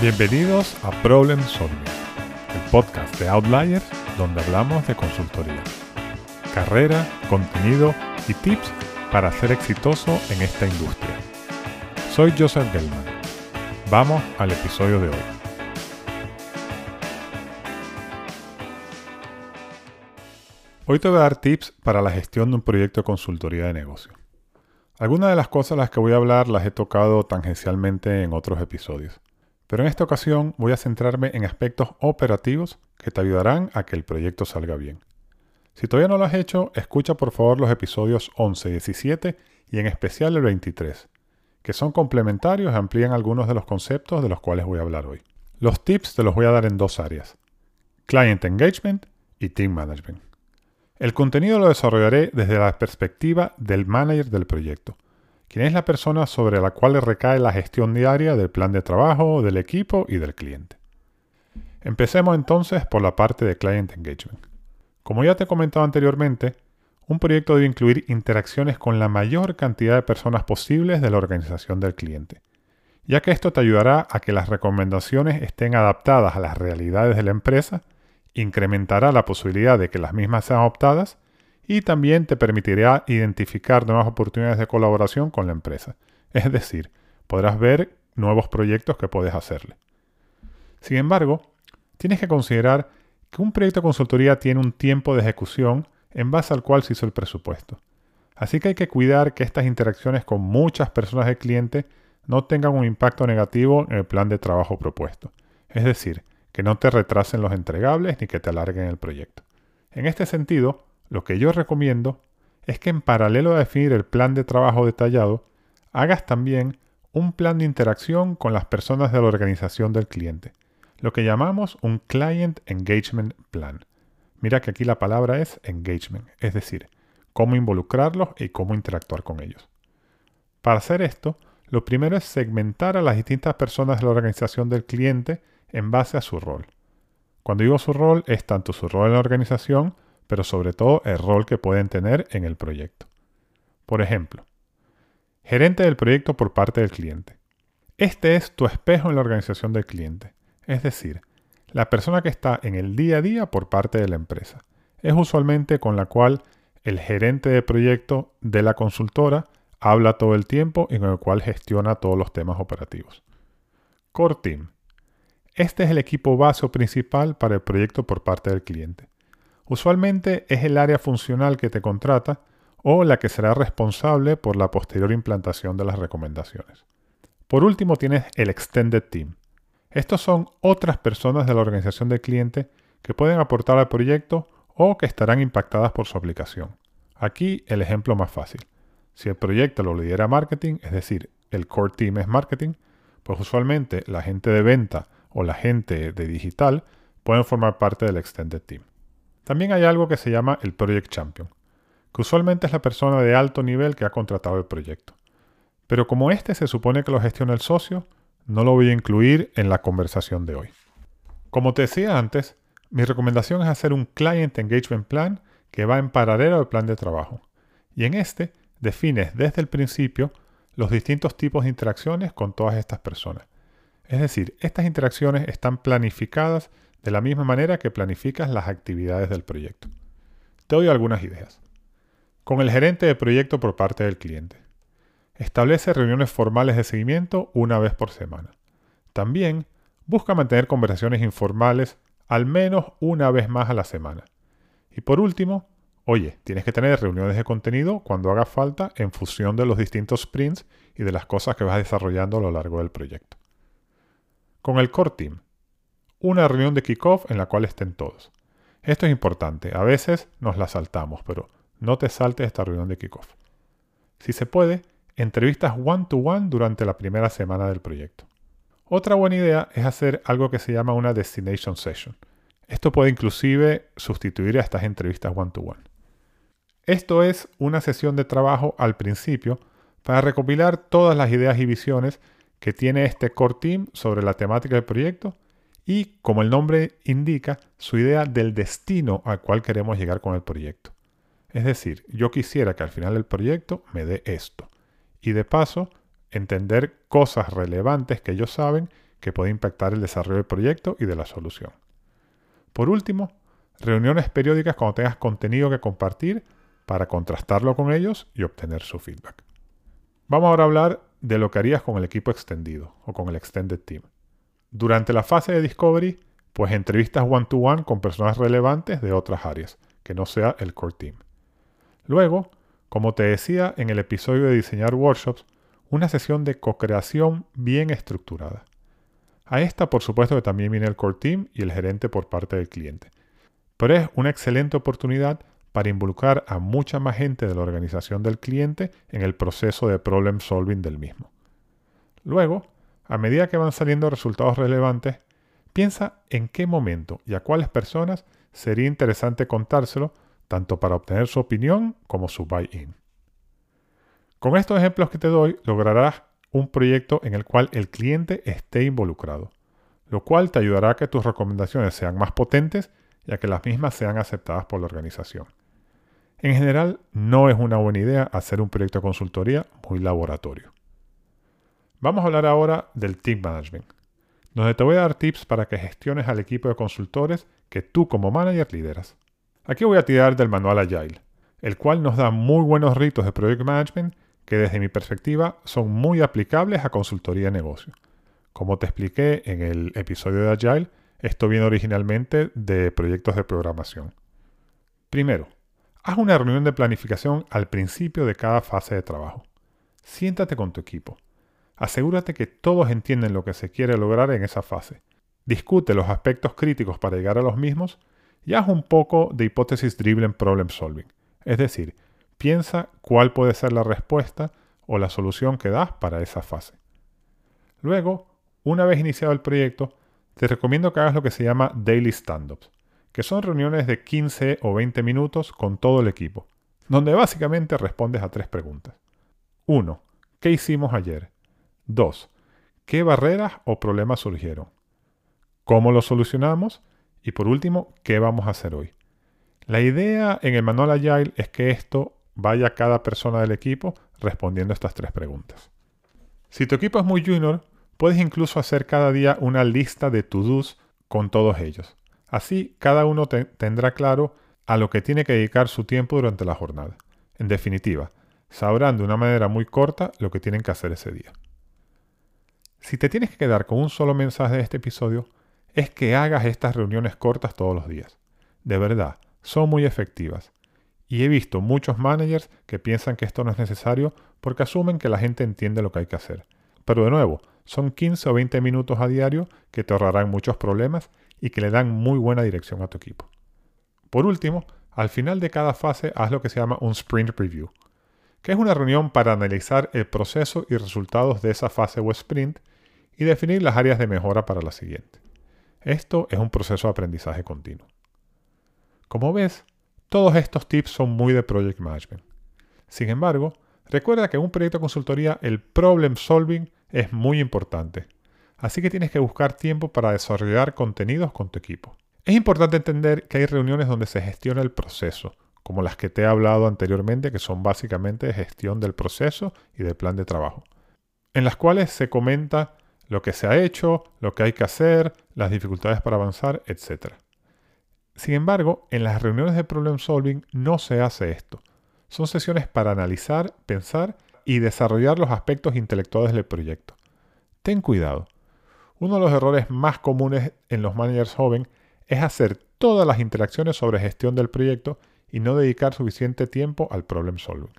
Bienvenidos a Problem Solving, el podcast de Outliers donde hablamos de consultoría, carrera, contenido y tips para ser exitoso en esta industria. Soy Joseph Gelman. Vamos al episodio de hoy. Hoy te voy a dar tips para la gestión de un proyecto de consultoría de negocio. Algunas de las cosas de las que voy a hablar las he tocado tangencialmente en otros episodios, pero en esta ocasión voy a centrarme en aspectos operativos que te ayudarán a que el proyecto salga bien. Si todavía no lo has hecho, escucha por favor los episodios 11 y 17 y en especial el 23, que son complementarios y amplían algunos de los conceptos de los cuales voy a hablar hoy. Los tips te los voy a dar en dos áreas, Client Engagement y Team Management. El contenido lo desarrollaré desde la perspectiva del manager del proyecto, quien es la persona sobre la cual recae la gestión diaria del plan de trabajo, del equipo y del cliente. Empecemos entonces por la parte de Client Engagement. Como ya te he comentado anteriormente, un proyecto debe incluir interacciones con la mayor cantidad de personas posibles de la organización del cliente, ya que esto te ayudará a que las recomendaciones estén adaptadas a las realidades de la empresa incrementará la posibilidad de que las mismas sean optadas y también te permitirá identificar nuevas oportunidades de colaboración con la empresa. Es decir, podrás ver nuevos proyectos que puedes hacerle. Sin embargo, tienes que considerar que un proyecto de consultoría tiene un tiempo de ejecución en base al cual se hizo el presupuesto. Así que hay que cuidar que estas interacciones con muchas personas del cliente no tengan un impacto negativo en el plan de trabajo propuesto. Es decir, que no te retrasen los entregables ni que te alarguen el proyecto. En este sentido, lo que yo recomiendo es que en paralelo a definir el plan de trabajo detallado, hagas también un plan de interacción con las personas de la organización del cliente, lo que llamamos un Client Engagement Plan. Mira que aquí la palabra es engagement, es decir, cómo involucrarlos y cómo interactuar con ellos. Para hacer esto, lo primero es segmentar a las distintas personas de la organización del cliente en base a su rol. Cuando digo su rol es tanto su rol en la organización, pero sobre todo el rol que pueden tener en el proyecto. Por ejemplo, gerente del proyecto por parte del cliente. Este es tu espejo en la organización del cliente, es decir, la persona que está en el día a día por parte de la empresa. Es usualmente con la cual el gerente de proyecto de la consultora habla todo el tiempo y con el cual gestiona todos los temas operativos. Core Team este es el equipo base o principal para el proyecto por parte del cliente. Usualmente es el área funcional que te contrata o la que será responsable por la posterior implantación de las recomendaciones. Por último tienes el Extended Team. Estos son otras personas de la organización del cliente que pueden aportar al proyecto o que estarán impactadas por su aplicación. Aquí el ejemplo más fácil. Si el proyecto lo lidera marketing, es decir, el core team es marketing, pues usualmente la gente de venta o la gente de digital pueden formar parte del Extended Team. También hay algo que se llama el Project Champion, que usualmente es la persona de alto nivel que ha contratado el proyecto. Pero como este se supone que lo gestiona el socio, no lo voy a incluir en la conversación de hoy. Como te decía antes, mi recomendación es hacer un Client Engagement Plan que va en paralelo al plan de trabajo. Y en este defines desde el principio los distintos tipos de interacciones con todas estas personas es decir, estas interacciones están planificadas de la misma manera que planificas las actividades del proyecto. Te doy algunas ideas. Con el gerente de proyecto por parte del cliente. Establece reuniones formales de seguimiento una vez por semana. También busca mantener conversaciones informales al menos una vez más a la semana. Y por último, oye, tienes que tener reuniones de contenido cuando haga falta en función de los distintos sprints y de las cosas que vas desarrollando a lo largo del proyecto. Con el core team. Una reunión de kickoff en la cual estén todos. Esto es importante. A veces nos la saltamos, pero no te saltes esta reunión de kickoff. Si se puede, entrevistas one-to-one durante la primera semana del proyecto. Otra buena idea es hacer algo que se llama una destination session. Esto puede inclusive sustituir a estas entrevistas one-to-one. -one. Esto es una sesión de trabajo al principio para recopilar todas las ideas y visiones que tiene este core team sobre la temática del proyecto y, como el nombre indica, su idea del destino al cual queremos llegar con el proyecto. Es decir, yo quisiera que al final del proyecto me dé esto. Y de paso, entender cosas relevantes que ellos saben que puede impactar el desarrollo del proyecto y de la solución. Por último, reuniones periódicas cuando tengas contenido que compartir para contrastarlo con ellos y obtener su feedback. Vamos ahora a hablar de lo que harías con el equipo extendido o con el extended team. Durante la fase de discovery, pues entrevistas one-to-one -one con personas relevantes de otras áreas, que no sea el core team. Luego, como te decía en el episodio de diseñar workshops, una sesión de co-creación bien estructurada. A esta, por supuesto, que también viene el core team y el gerente por parte del cliente. Pero es una excelente oportunidad para involucrar a mucha más gente de la organización del cliente en el proceso de problem solving del mismo. Luego, a medida que van saliendo resultados relevantes, piensa en qué momento y a cuáles personas sería interesante contárselo, tanto para obtener su opinión como su buy-in. Con estos ejemplos que te doy, lograrás un proyecto en el cual el cliente esté involucrado, lo cual te ayudará a que tus recomendaciones sean más potentes y a que las mismas sean aceptadas por la organización. En general, no es una buena idea hacer un proyecto de consultoría muy laboratorio. Vamos a hablar ahora del team management, donde te voy a dar tips para que gestiones al equipo de consultores que tú como manager lideras. Aquí voy a tirar del manual Agile, el cual nos da muy buenos ritos de project management que desde mi perspectiva son muy aplicables a consultoría de negocio. Como te expliqué en el episodio de Agile, esto viene originalmente de proyectos de programación. Primero, Haz una reunión de planificación al principio de cada fase de trabajo. Siéntate con tu equipo. Asegúrate que todos entienden lo que se quiere lograr en esa fase. Discute los aspectos críticos para llegar a los mismos y haz un poco de hipótesis driven problem solving. Es decir, piensa cuál puede ser la respuesta o la solución que das para esa fase. Luego, una vez iniciado el proyecto, te recomiendo que hagas lo que se llama daily stand-ups que son reuniones de 15 o 20 minutos con todo el equipo, donde básicamente respondes a tres preguntas. 1. ¿Qué hicimos ayer? 2. ¿Qué barreras o problemas surgieron? ¿Cómo los solucionamos? Y por último, ¿qué vamos a hacer hoy? La idea en el manual Agile es que esto vaya a cada persona del equipo respondiendo estas tres preguntas. Si tu equipo es muy junior, puedes incluso hacer cada día una lista de to-dos con todos ellos. Así, cada uno tendrá claro a lo que tiene que dedicar su tiempo durante la jornada. En definitiva, sabrán de una manera muy corta lo que tienen que hacer ese día. Si te tienes que quedar con un solo mensaje de este episodio, es que hagas estas reuniones cortas todos los días. De verdad, son muy efectivas. Y he visto muchos managers que piensan que esto no es necesario porque asumen que la gente entiende lo que hay que hacer. Pero de nuevo, son 15 o 20 minutos a diario que te ahorrarán muchos problemas y que le dan muy buena dirección a tu equipo. Por último, al final de cada fase haz lo que se llama un sprint preview, que es una reunión para analizar el proceso y resultados de esa fase o sprint y definir las áreas de mejora para la siguiente. Esto es un proceso de aprendizaje continuo. Como ves, todos estos tips son muy de project management. Sin embargo, recuerda que en un proyecto de consultoría el problem solving es muy importante así que tienes que buscar tiempo para desarrollar contenidos con tu equipo. Es importante entender que hay reuniones donde se gestiona el proceso, como las que te he hablado anteriormente, que son básicamente gestión del proceso y del plan de trabajo, en las cuales se comenta lo que se ha hecho, lo que hay que hacer, las dificultades para avanzar, etc. Sin embargo, en las reuniones de problem solving no se hace esto. Son sesiones para analizar, pensar y desarrollar los aspectos intelectuales del proyecto. Ten cuidado. Uno de los errores más comunes en los managers jóvenes es hacer todas las interacciones sobre gestión del proyecto y no dedicar suficiente tiempo al problem solving.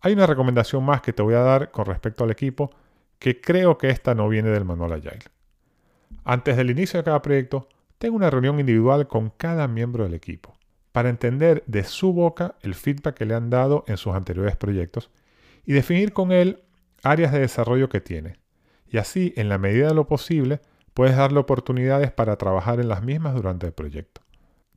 Hay una recomendación más que te voy a dar con respecto al equipo que creo que esta no viene del manual Agile. Antes del inicio de cada proyecto, tengo una reunión individual con cada miembro del equipo para entender de su boca el feedback que le han dado en sus anteriores proyectos y definir con él áreas de desarrollo que tiene, y así, en la medida de lo posible, puedes darle oportunidades para trabajar en las mismas durante el proyecto.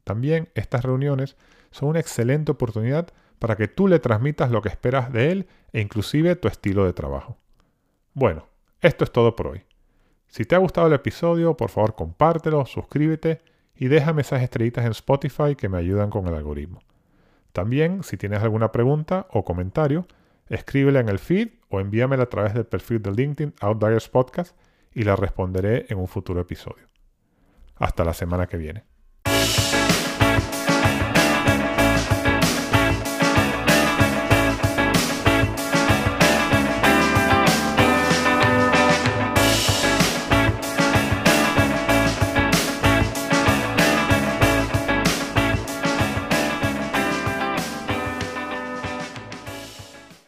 También estas reuniones son una excelente oportunidad para que tú le transmitas lo que esperas de él e inclusive tu estilo de trabajo. Bueno, esto es todo por hoy. Si te ha gustado el episodio, por favor compártelo, suscríbete y déjame esas estrellitas en Spotify que me ayudan con el algoritmo. También, si tienes alguna pregunta o comentario, escríbela en el feed o envíamela a través del perfil de LinkedIn Outliers Podcast y la responderé en un futuro episodio. Hasta la semana que viene.